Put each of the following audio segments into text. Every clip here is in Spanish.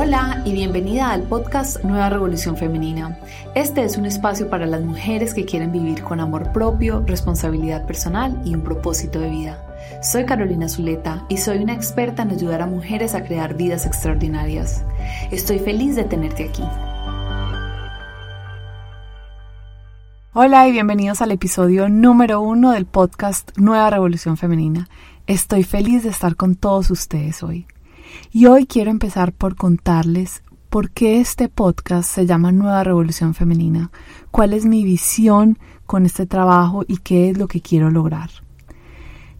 Hola y bienvenida al podcast Nueva Revolución Femenina. Este es un espacio para las mujeres que quieren vivir con amor propio, responsabilidad personal y un propósito de vida. Soy Carolina Zuleta y soy una experta en ayudar a mujeres a crear vidas extraordinarias. Estoy feliz de tenerte aquí. Hola y bienvenidos al episodio número uno del podcast Nueva Revolución Femenina. Estoy feliz de estar con todos ustedes hoy. Y hoy quiero empezar por contarles por qué este podcast se llama Nueva Revolución Femenina, cuál es mi visión con este trabajo y qué es lo que quiero lograr.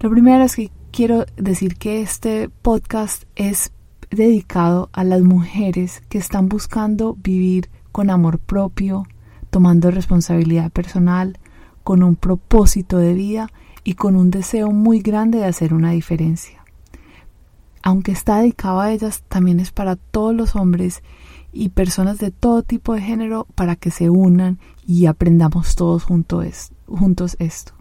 Lo primero es que quiero decir que este podcast es dedicado a las mujeres que están buscando vivir con amor propio, tomando responsabilidad personal, con un propósito de vida y con un deseo muy grande de hacer una diferencia aunque está dedicado a ellas, también es para todos los hombres y personas de todo tipo de género para que se unan y aprendamos todos juntos, esto.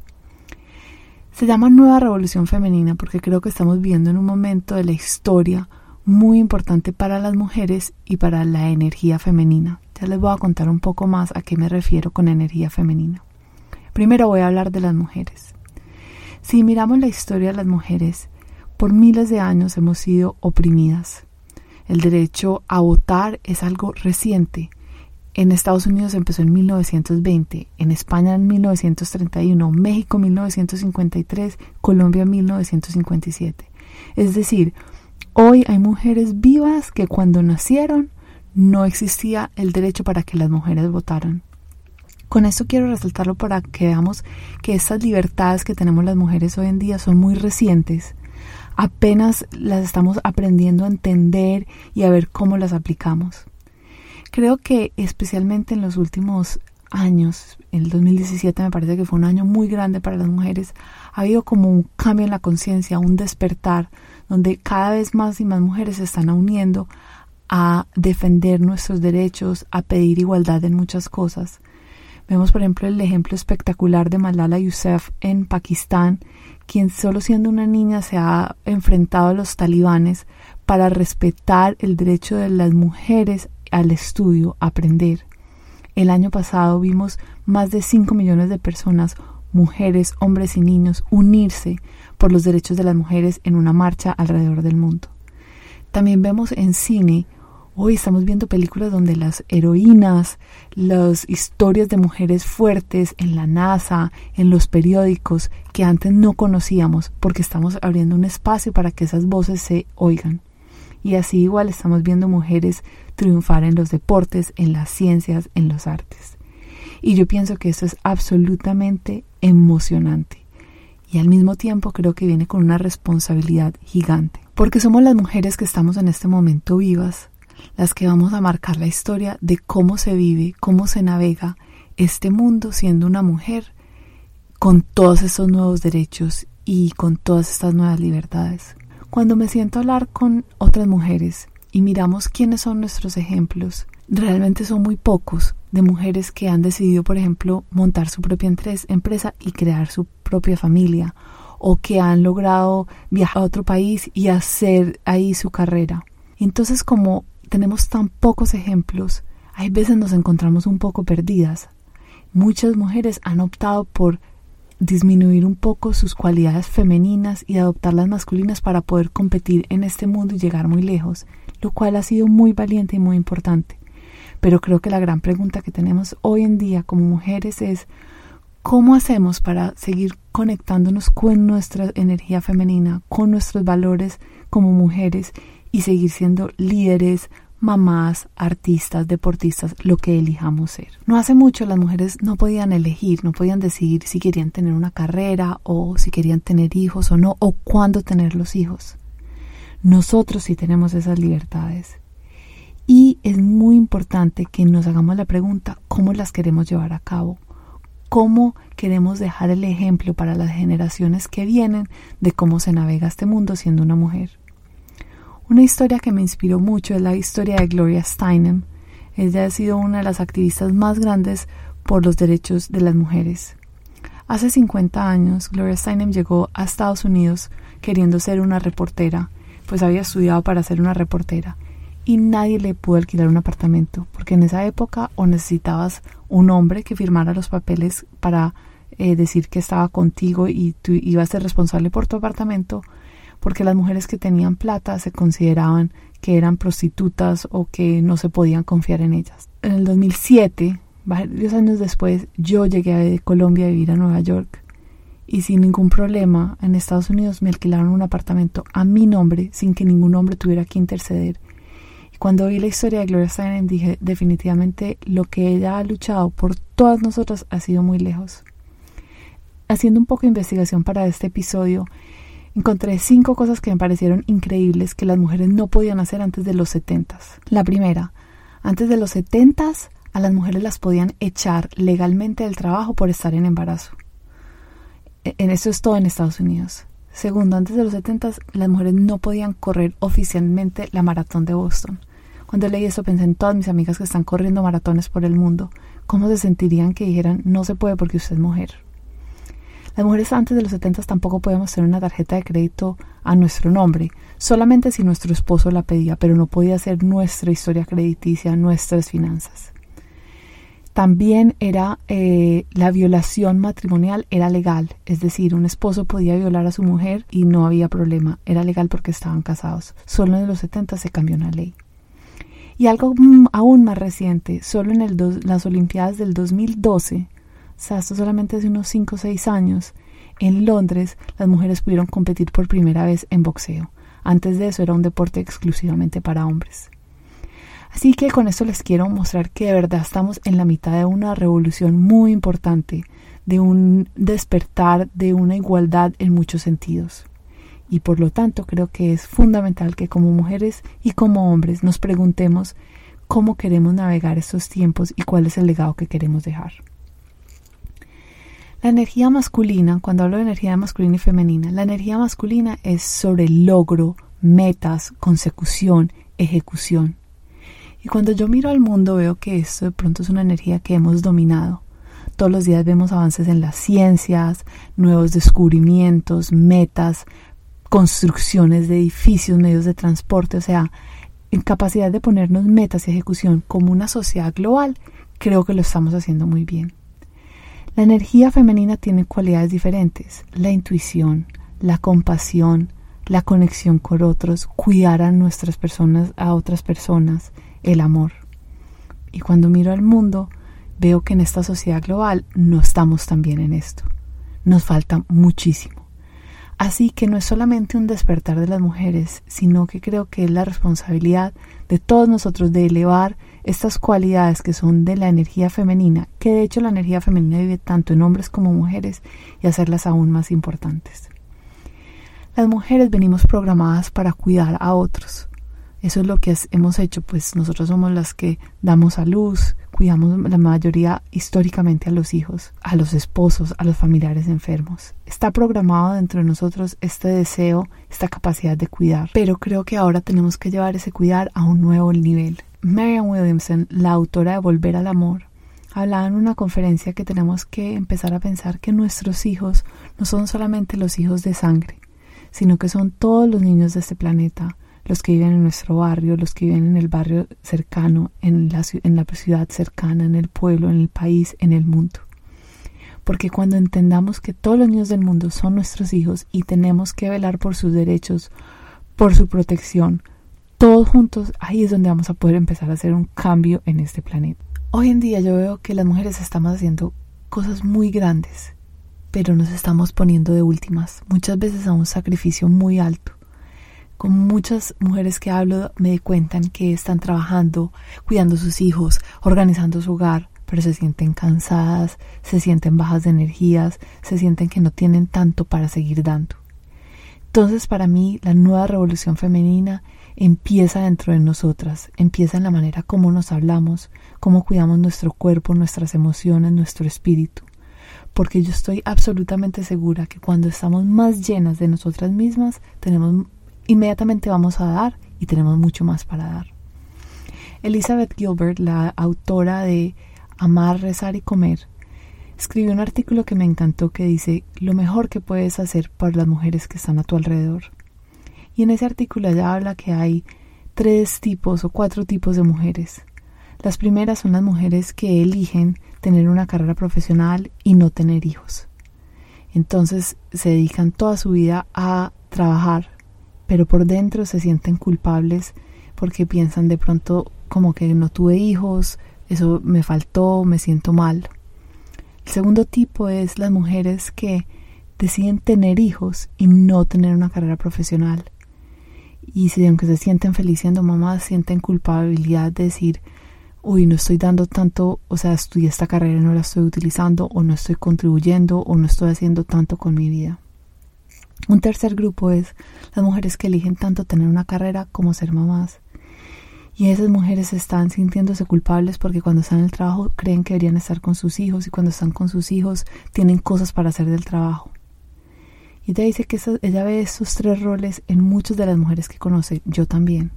Se llama Nueva Revolución Femenina porque creo que estamos viviendo en un momento de la historia muy importante para las mujeres y para la energía femenina. Ya les voy a contar un poco más a qué me refiero con energía femenina. Primero voy a hablar de las mujeres. Si miramos la historia de las mujeres, por miles de años hemos sido oprimidas. El derecho a votar es algo reciente. En Estados Unidos empezó en 1920, en España en 1931, México en 1953, Colombia en 1957. Es decir, hoy hay mujeres vivas que cuando nacieron no existía el derecho para que las mujeres votaran. Con esto quiero resaltarlo para que veamos que estas libertades que tenemos las mujeres hoy en día son muy recientes apenas las estamos aprendiendo a entender y a ver cómo las aplicamos. Creo que especialmente en los últimos años, el 2017 me parece que fue un año muy grande para las mujeres, ha habido como un cambio en la conciencia, un despertar, donde cada vez más y más mujeres se están uniendo a defender nuestros derechos, a pedir igualdad en muchas cosas. Vemos, por ejemplo, el ejemplo espectacular de Malala Yousaf en Pakistán, quien solo siendo una niña se ha enfrentado a los talibanes para respetar el derecho de las mujeres al estudio, a aprender. El año pasado vimos más de 5 millones de personas, mujeres, hombres y niños, unirse por los derechos de las mujeres en una marcha alrededor del mundo. También vemos en cine Hoy estamos viendo películas donde las heroínas, las historias de mujeres fuertes en la NASA, en los periódicos, que antes no conocíamos, porque estamos abriendo un espacio para que esas voces se oigan. Y así igual estamos viendo mujeres triunfar en los deportes, en las ciencias, en los artes. Y yo pienso que esto es absolutamente emocionante. Y al mismo tiempo creo que viene con una responsabilidad gigante. Porque somos las mujeres que estamos en este momento vivas, las que vamos a marcar la historia de cómo se vive, cómo se navega este mundo siendo una mujer con todos estos nuevos derechos y con todas estas nuevas libertades. Cuando me siento a hablar con otras mujeres y miramos quiénes son nuestros ejemplos, realmente son muy pocos de mujeres que han decidido, por ejemplo, montar su propia empresa y crear su propia familia o que han logrado viajar a otro país y hacer ahí su carrera. Entonces, como tenemos tan pocos ejemplos, hay veces nos encontramos un poco perdidas. Muchas mujeres han optado por disminuir un poco sus cualidades femeninas y adoptar las masculinas para poder competir en este mundo y llegar muy lejos, lo cual ha sido muy valiente y muy importante. Pero creo que la gran pregunta que tenemos hoy en día como mujeres es ¿cómo hacemos para seguir conectándonos con nuestra energía femenina, con nuestros valores como mujeres y seguir siendo líderes, mamás, artistas, deportistas, lo que elijamos ser. No hace mucho las mujeres no podían elegir, no podían decidir si querían tener una carrera o si querían tener hijos o no, o cuándo tener los hijos. Nosotros sí tenemos esas libertades. Y es muy importante que nos hagamos la pregunta, ¿cómo las queremos llevar a cabo? ¿Cómo queremos dejar el ejemplo para las generaciones que vienen de cómo se navega este mundo siendo una mujer? Una historia que me inspiró mucho es la historia de Gloria Steinem. Ella ha sido una de las activistas más grandes por los derechos de las mujeres. Hace 50 años, Gloria Steinem llegó a Estados Unidos queriendo ser una reportera, pues había estudiado para ser una reportera. y nadie le pudo alquilar un apartamento, porque en esa época o necesitabas un hombre que firmara los papeles para eh, decir que estaba contigo y tú ibas a ser responsable por tu apartamento, porque las mujeres que tenían plata se consideraban que eran prostitutas o que no se podían confiar en ellas. En el 2007, varios años después, yo llegué de Colombia a vivir a Nueva York y sin ningún problema en Estados Unidos me alquilaron un apartamento a mi nombre sin que ningún hombre tuviera que interceder. Y cuando vi la historia de Gloria Steinem dije definitivamente lo que ella ha luchado por todas nosotras ha sido muy lejos. Haciendo un poco de investigación para este episodio, encontré cinco cosas que me parecieron increíbles que las mujeres no podían hacer antes de los setentas. La primera, antes de los setentas a las mujeres las podían echar legalmente del trabajo por estar en embarazo. E, en eso es todo en Estados Unidos. Segundo, antes de los 70 las mujeres no podían correr oficialmente la maratón de Boston. Cuando leí eso pensé en todas mis amigas que están corriendo maratones por el mundo. ¿Cómo se sentirían que dijeran no se puede porque usted es mujer? Las mujeres antes de los 70 tampoco podíamos tener una tarjeta de crédito a nuestro nombre, solamente si nuestro esposo la pedía, pero no podía ser nuestra historia crediticia, nuestras finanzas. También era eh, la violación matrimonial era legal, es decir, un esposo podía violar a su mujer y no había problema, era legal porque estaban casados. Solo en los 70 se cambió una ley. Y algo aún más reciente, solo en las Olimpiadas del 2012, o solamente hace unos 5 o 6 años, en Londres las mujeres pudieron competir por primera vez en boxeo. Antes de eso era un deporte exclusivamente para hombres. Así que con esto les quiero mostrar que de verdad estamos en la mitad de una revolución muy importante, de un despertar de una igualdad en muchos sentidos. Y por lo tanto creo que es fundamental que como mujeres y como hombres nos preguntemos cómo queremos navegar estos tiempos y cuál es el legado que queremos dejar. La energía masculina, cuando hablo de energía masculina y femenina, la energía masculina es sobre logro, metas, consecución, ejecución. Y cuando yo miro al mundo veo que esto de pronto es una energía que hemos dominado. Todos los días vemos avances en las ciencias, nuevos descubrimientos, metas, construcciones de edificios, medios de transporte, o sea, en capacidad de ponernos metas y ejecución como una sociedad global, creo que lo estamos haciendo muy bien. La energía femenina tiene cualidades diferentes, la intuición, la compasión, la conexión con otros, cuidar a nuestras personas, a otras personas, el amor. Y cuando miro al mundo, veo que en esta sociedad global no estamos tan bien en esto. Nos falta muchísimo. Así que no es solamente un despertar de las mujeres, sino que creo que es la responsabilidad de todos nosotros de elevar estas cualidades que son de la energía femenina, que de hecho la energía femenina vive tanto en hombres como mujeres, y hacerlas aún más importantes. Las mujeres venimos programadas para cuidar a otros, eso es lo que hemos hecho, pues nosotros somos las que damos a luz, cuidamos la mayoría históricamente a los hijos, a los esposos, a los familiares enfermos. Está programado dentro de nosotros este deseo, esta capacidad de cuidar, pero creo que ahora tenemos que llevar ese cuidar a un nuevo nivel. Marian Williamson, la autora de Volver al Amor, hablaba en una conferencia que tenemos que empezar a pensar que nuestros hijos no son solamente los hijos de sangre, sino que son todos los niños de este planeta, los que viven en nuestro barrio, los que viven en el barrio cercano, en la, en la ciudad cercana, en el pueblo, en el país, en el mundo. Porque cuando entendamos que todos los niños del mundo son nuestros hijos y tenemos que velar por sus derechos, por su protección, todos juntos, ahí es donde vamos a poder empezar a hacer un cambio en este planeta. Hoy en día yo veo que las mujeres estamos haciendo cosas muy grandes, pero nos estamos poniendo de últimas, muchas veces a un sacrificio muy alto. Con muchas mujeres que hablo me cuentan que están trabajando, cuidando a sus hijos, organizando su hogar, pero se sienten cansadas, se sienten bajas de energías, se sienten que no tienen tanto para seguir dando. Entonces para mí la nueva revolución femenina empieza dentro de nosotras, empieza en la manera como nos hablamos, cómo cuidamos nuestro cuerpo, nuestras emociones, nuestro espíritu. Porque yo estoy absolutamente segura que cuando estamos más llenas de nosotras mismas, tenemos inmediatamente vamos a dar y tenemos mucho más para dar. Elizabeth Gilbert, la autora de Amar, Rezar y Comer, escribió un artículo que me encantó que dice lo mejor que puedes hacer por las mujeres que están a tu alrededor. Y en ese artículo ella habla que hay tres tipos o cuatro tipos de mujeres. Las primeras son las mujeres que eligen tener una carrera profesional y no tener hijos. Entonces se dedican toda su vida a trabajar, pero por dentro se sienten culpables porque piensan de pronto como que no tuve hijos, eso me faltó, me siento mal. El segundo tipo es las mujeres que deciden tener hijos y no tener una carrera profesional. Y si aunque se sienten felices siendo mamás, sienten culpabilidad de decir, uy, no estoy dando tanto, o sea, estudié esta carrera y no la estoy utilizando, o no estoy contribuyendo, o no estoy haciendo tanto con mi vida. Un tercer grupo es las mujeres que eligen tanto tener una carrera como ser mamás. Y esas mujeres están sintiéndose culpables porque cuando están en el trabajo creen que deberían estar con sus hijos y cuando están con sus hijos tienen cosas para hacer del trabajo. Y ella dice que ella ve esos tres roles en muchas de las mujeres que conoce, yo también.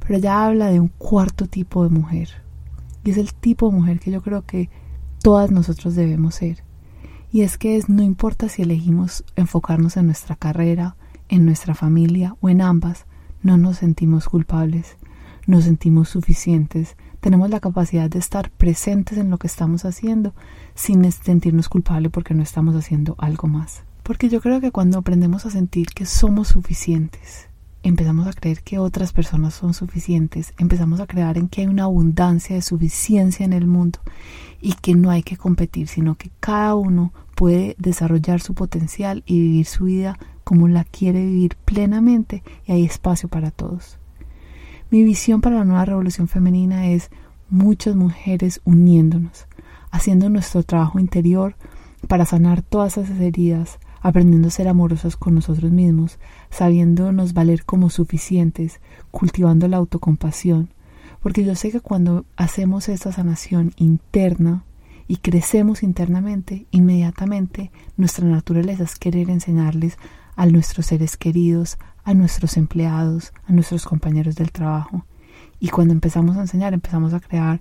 Pero ella habla de un cuarto tipo de mujer, y es el tipo de mujer que yo creo que todas nosotros debemos ser. Y es que es, no importa si elegimos enfocarnos en nuestra carrera, en nuestra familia o en ambas, no nos sentimos culpables, nos sentimos suficientes, tenemos la capacidad de estar presentes en lo que estamos haciendo sin sentirnos culpables porque no estamos haciendo algo más. Porque yo creo que cuando aprendemos a sentir que somos suficientes, empezamos a creer que otras personas son suficientes, empezamos a creer en que hay una abundancia de suficiencia en el mundo y que no hay que competir, sino que cada uno puede desarrollar su potencial y vivir su vida como la quiere vivir plenamente y hay espacio para todos. Mi visión para la nueva revolución femenina es muchas mujeres uniéndonos, haciendo nuestro trabajo interior para sanar todas esas heridas, aprendiendo a ser amorosos con nosotros mismos, sabiéndonos valer como suficientes, cultivando la autocompasión, porque yo sé que cuando hacemos esta sanación interna y crecemos internamente, inmediatamente nuestra naturaleza es querer enseñarles a nuestros seres queridos, a nuestros empleados, a nuestros compañeros del trabajo. Y cuando empezamos a enseñar, empezamos a crear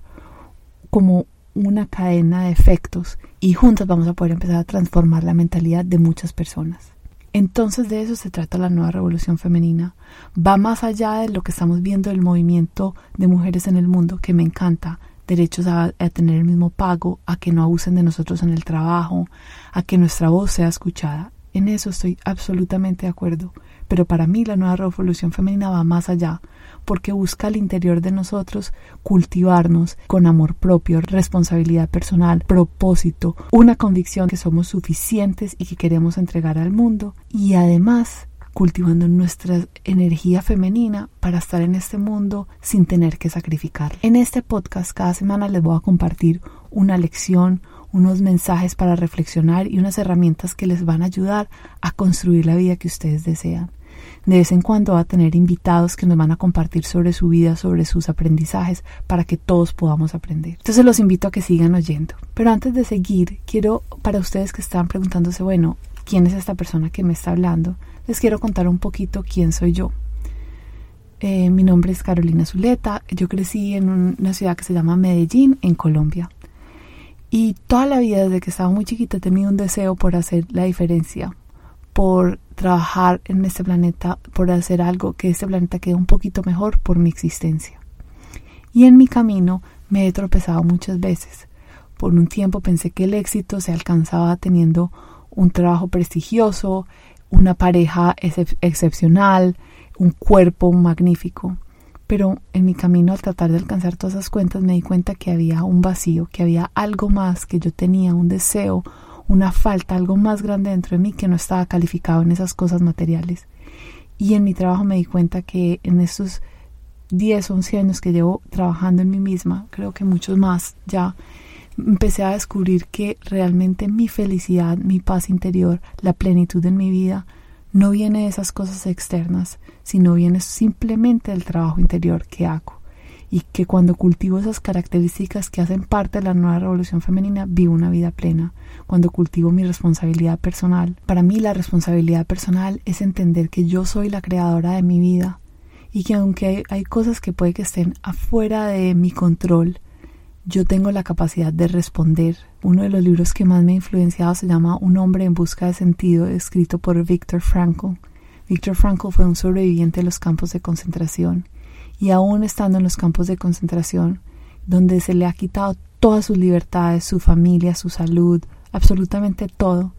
como una cadena de efectos y juntas vamos a poder empezar a transformar la mentalidad de muchas personas. Entonces de eso se trata la nueva revolución femenina. Va más allá de lo que estamos viendo del movimiento de mujeres en el mundo, que me encanta. Derechos a, a, tener el mismo pago, a que no abusen de nosotros en el trabajo, a que nuestra voz sea escuchada. En eso estoy absolutamente de acuerdo. Pero para mí la nueva revolución femenina va más allá, porque busca al interior de nosotros cultivarnos con amor propio, responsabilidad personal, propósito, una convicción que somos suficientes y que queremos entregar al mundo y además cultivando nuestra energía femenina para estar en este mundo sin tener que sacrificar. En este podcast cada semana les voy a compartir una lección, unos mensajes para reflexionar y unas herramientas que les van a ayudar a construir la vida que ustedes desean. De vez en cuando va a tener invitados que nos van a compartir sobre su vida, sobre sus aprendizajes, para que todos podamos aprender. Entonces los invito a que sigan oyendo. Pero antes de seguir, quiero, para ustedes que están preguntándose, bueno, ¿quién es esta persona que me está hablando? Les quiero contar un poquito quién soy yo. Eh, mi nombre es Carolina Zuleta. Yo crecí en una ciudad que se llama Medellín, en Colombia. Y toda la vida, desde que estaba muy chiquita, he tenido un deseo por hacer la diferencia, por trabajar en este planeta, por hacer algo que este planeta quede un poquito mejor por mi existencia. Y en mi camino me he tropezado muchas veces. Por un tiempo pensé que el éxito se alcanzaba teniendo un trabajo prestigioso, una pareja excepcional, un cuerpo magnífico. Pero en mi camino al tratar de alcanzar todas esas cuentas me di cuenta que había un vacío, que había algo más que yo tenía, un deseo, una falta, algo más grande dentro de mí que no estaba calificado en esas cosas materiales. Y en mi trabajo me di cuenta que en estos 10, 11 años que llevo trabajando en mí misma, creo que muchos más ya, empecé a descubrir que realmente mi felicidad, mi paz interior, la plenitud en mi vida, no viene de esas cosas externas, sino viene simplemente del trabajo interior que hago y que cuando cultivo esas características que hacen parte de la nueva revolución femenina, vivo una vida plena. Cuando cultivo mi responsabilidad personal. Para mí la responsabilidad personal es entender que yo soy la creadora de mi vida y que aunque hay, cosas que puede que estén afuera de mi control, yo tengo la capacidad de responder. Uno de los libros que más me ha influenciado se llama Un hombre en busca de sentido, escrito por Viktor Frankl. Viktor Frankl fue un sobreviviente de los campos de concentración y aún estando en los campos de concentración, donde se le ha quitado todas sus libertades, su familia, su salud, absolutamente todo,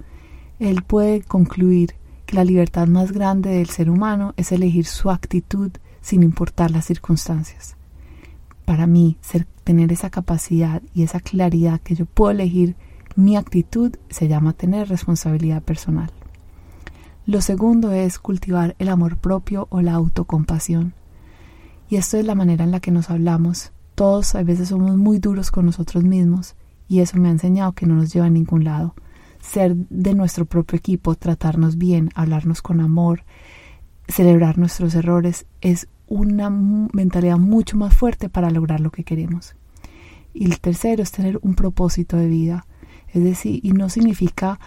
él puede concluir que la libertad más grande del ser humano es elegir su actitud sin importar las circunstancias. Para mí, ser, tener esa capacidad y esa claridad que yo puedo elegir mi actitud se llama tener responsabilidad personal. Lo segundo es cultivar el amor propio o la autocompasión. Y esto es la manera en la que nos hablamos. Todos a veces somos muy duros con nosotros mismos y eso me ha enseñado que no nos lleva a ningún lado. Ser de nuestro propio equipo, tratarnos bien, hablarnos con amor, celebrar nuestros errores es una mentalidad mucho más fuerte para lograr lo que queremos. Y el tercero es tener un propósito de vida. Es decir, y no significa,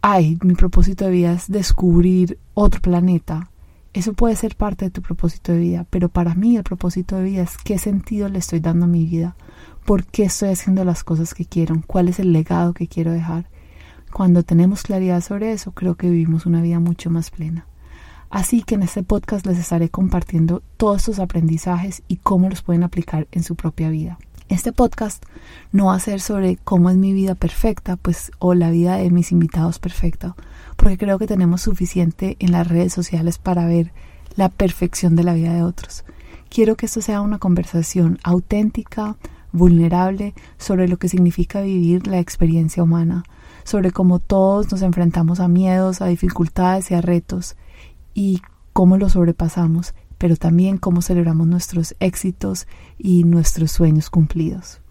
ay, mi propósito de vida es descubrir otro planeta. Eso puede ser parte de tu propósito de vida, pero para mí el propósito de vida es qué sentido le estoy dando a mi vida, por qué estoy haciendo las cosas que quiero, cuál es el legado que quiero dejar. Cuando tenemos claridad sobre eso, creo que vivimos una vida mucho más plena. Así que en este podcast les estaré compartiendo todos estos aprendizajes y cómo los pueden aplicar en su propia vida. Este podcast no va a ser sobre cómo es mi vida perfecta, pues o la vida de mis invitados perfecta, porque creo que tenemos suficiente en las redes sociales para ver la perfección de la vida de otros. Quiero que esto sea una conversación auténtica, vulnerable, sobre lo que significa vivir la experiencia humana, sobre cómo todos nos enfrentamos a miedos, a dificultades y a retos, y cómo lo sobrepasamos, pero también cómo celebramos nuestros éxitos y nuestros sueños cumplidos.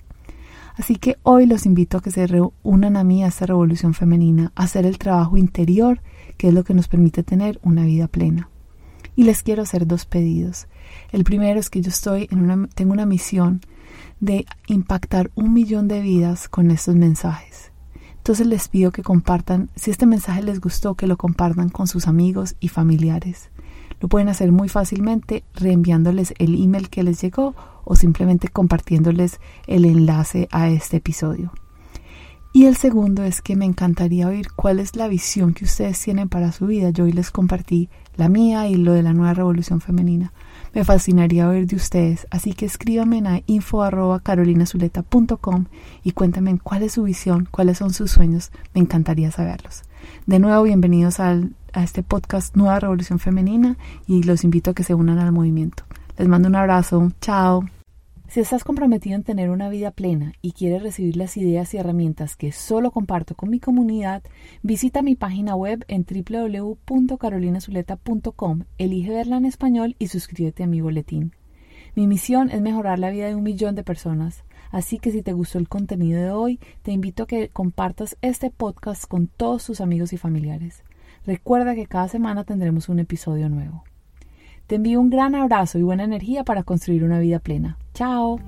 Así que hoy los invito a que se reúnan a mí a esta revolución femenina, a hacer el trabajo interior, que es lo que nos permite tener una vida plena. Y les quiero hacer dos pedidos. El primero es que yo estoy en una, tengo una misión de impactar un millón de vidas con estos mensajes. Entonces les pido que compartan, si este mensaje les gustó, que lo compartan con sus amigos y familiares. Lo pueden hacer muy fácilmente reenviándoles el email que les llegó o simplemente compartiéndoles el enlace a este episodio. Y el segundo es que me encantaría oír cuál es la visión que ustedes tienen para su vida. Yo hoy les compartí la mía y lo de la nueva revolución femenina. Me fascinaría oír de ustedes, así que escríbanme a info.carolinazuleta.com y cuéntenme cuál es su visión, cuáles son sus sueños. Me encantaría saberlos. De nuevo, bienvenidos al, a este podcast Nueva Revolución Femenina y los invito a que se unan al movimiento. Les mando un abrazo. Chao. Si estás comprometido en tener una vida plena y quieres recibir las ideas y herramientas que solo comparto con mi comunidad, visita mi página web en www.carolinazuleta.com, elige verla en español y suscríbete a mi boletín. Mi misión es mejorar la vida de un millón de personas, así que si te gustó el contenido de hoy, te invito a que compartas este podcast con todos tus amigos y familiares. Recuerda que cada semana tendremos un episodio nuevo. Te envío un gran abrazo y buena energía para construir una vida plena. Chao.